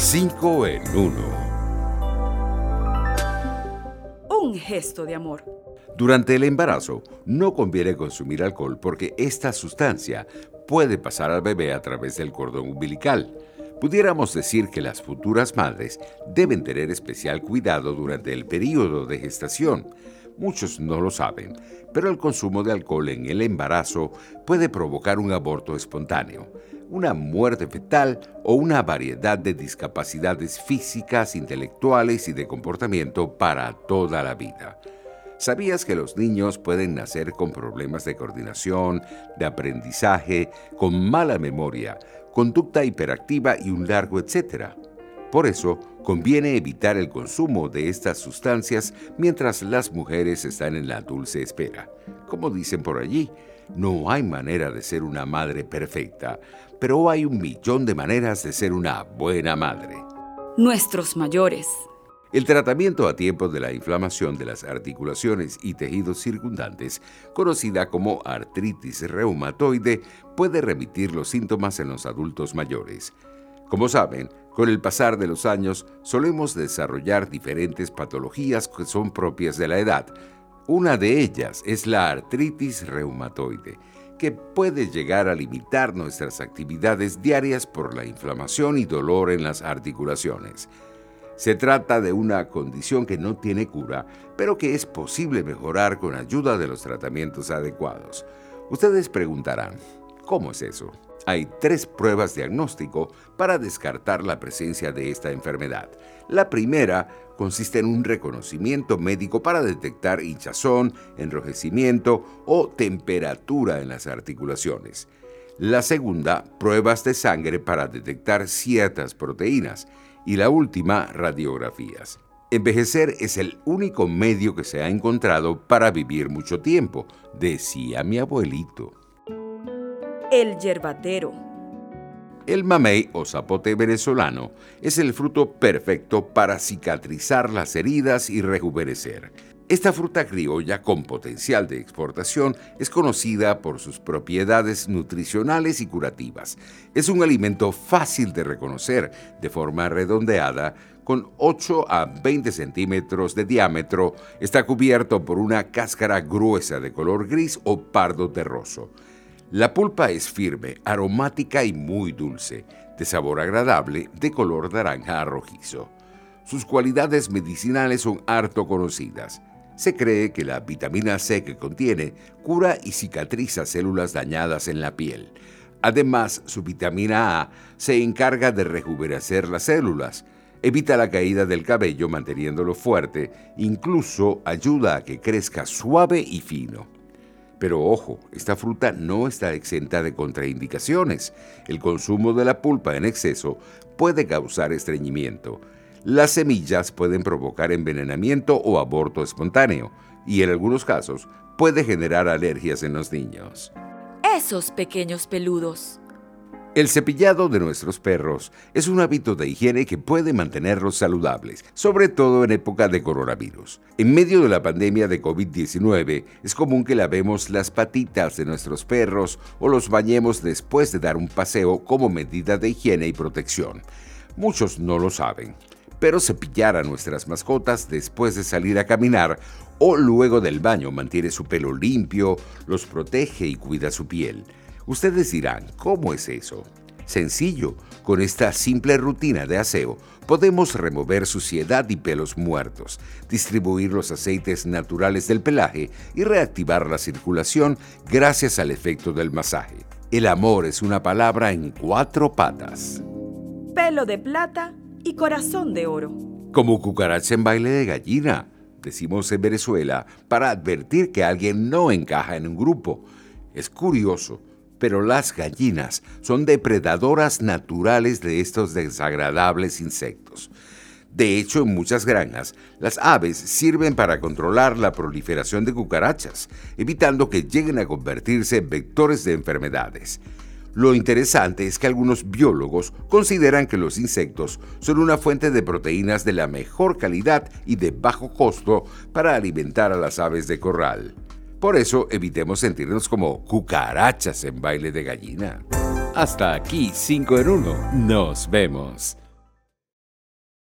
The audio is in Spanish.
5 en 1. Un gesto de amor. Durante el embarazo no conviene consumir alcohol porque esta sustancia puede pasar al bebé a través del cordón umbilical. Pudiéramos decir que las futuras madres deben tener especial cuidado durante el periodo de gestación. Muchos no lo saben, pero el consumo de alcohol en el embarazo puede provocar un aborto espontáneo, una muerte fetal o una variedad de discapacidades físicas, intelectuales y de comportamiento para toda la vida. ¿Sabías que los niños pueden nacer con problemas de coordinación, de aprendizaje, con mala memoria, conducta hiperactiva y un largo etcétera? Por eso, conviene evitar el consumo de estas sustancias mientras las mujeres están en la dulce espera. Como dicen por allí, no hay manera de ser una madre perfecta, pero hay un millón de maneras de ser una buena madre. Nuestros mayores. El tratamiento a tiempo de la inflamación de las articulaciones y tejidos circundantes, conocida como artritis reumatoide, puede remitir los síntomas en los adultos mayores. Como saben, con el pasar de los años solemos desarrollar diferentes patologías que son propias de la edad. Una de ellas es la artritis reumatoide, que puede llegar a limitar nuestras actividades diarias por la inflamación y dolor en las articulaciones. Se trata de una condición que no tiene cura, pero que es posible mejorar con ayuda de los tratamientos adecuados. Ustedes preguntarán, ¿cómo es eso? Hay tres pruebas diagnóstico para descartar la presencia de esta enfermedad. La primera consiste en un reconocimiento médico para detectar hinchazón, enrojecimiento o temperatura en las articulaciones. La segunda, pruebas de sangre para detectar ciertas proteínas y la última, radiografías. Envejecer es el único medio que se ha encontrado para vivir mucho tiempo, decía mi abuelito. El yerbatero. El mamey o zapote venezolano es el fruto perfecto para cicatrizar las heridas y rejuvenecer. Esta fruta criolla con potencial de exportación es conocida por sus propiedades nutricionales y curativas. Es un alimento fácil de reconocer, de forma redondeada, con 8 a 20 centímetros de diámetro, está cubierto por una cáscara gruesa de color gris o pardo terroso. La pulpa es firme, aromática y muy dulce, de sabor agradable, de color naranja a rojizo. Sus cualidades medicinales son harto conocidas. Se cree que la vitamina C que contiene cura y cicatriza células dañadas en la piel. Además, su vitamina A se encarga de rejuvenecer las células, evita la caída del cabello manteniéndolo fuerte, incluso ayuda a que crezca suave y fino. Pero ojo, esta fruta no está exenta de contraindicaciones. El consumo de la pulpa en exceso puede causar estreñimiento las semillas pueden provocar envenenamiento o aborto espontáneo y en algunos casos puede generar alergias en los niños. Esos pequeños peludos. El cepillado de nuestros perros es un hábito de higiene que puede mantenerlos saludables, sobre todo en época de coronavirus. En medio de la pandemia de COVID-19, es común que lavemos las patitas de nuestros perros o los bañemos después de dar un paseo como medida de higiene y protección. Muchos no lo saben pero cepillar a nuestras mascotas después de salir a caminar o luego del baño mantiene su pelo limpio, los protege y cuida su piel. Ustedes dirán, ¿cómo es eso? Sencillo, con esta simple rutina de aseo podemos remover suciedad y pelos muertos, distribuir los aceites naturales del pelaje y reactivar la circulación gracias al efecto del masaje. El amor es una palabra en cuatro patas. Pelo de plata y corazón de oro. Como cucaracha en baile de gallina, decimos en Venezuela, para advertir que alguien no encaja en un grupo. Es curioso, pero las gallinas son depredadoras naturales de estos desagradables insectos. De hecho, en muchas granjas, las aves sirven para controlar la proliferación de cucarachas, evitando que lleguen a convertirse en vectores de enfermedades. Lo interesante es que algunos biólogos consideran que los insectos son una fuente de proteínas de la mejor calidad y de bajo costo para alimentar a las aves de corral. Por eso evitemos sentirnos como cucarachas en baile de gallina. Hasta aquí 5 en 1. Nos vemos.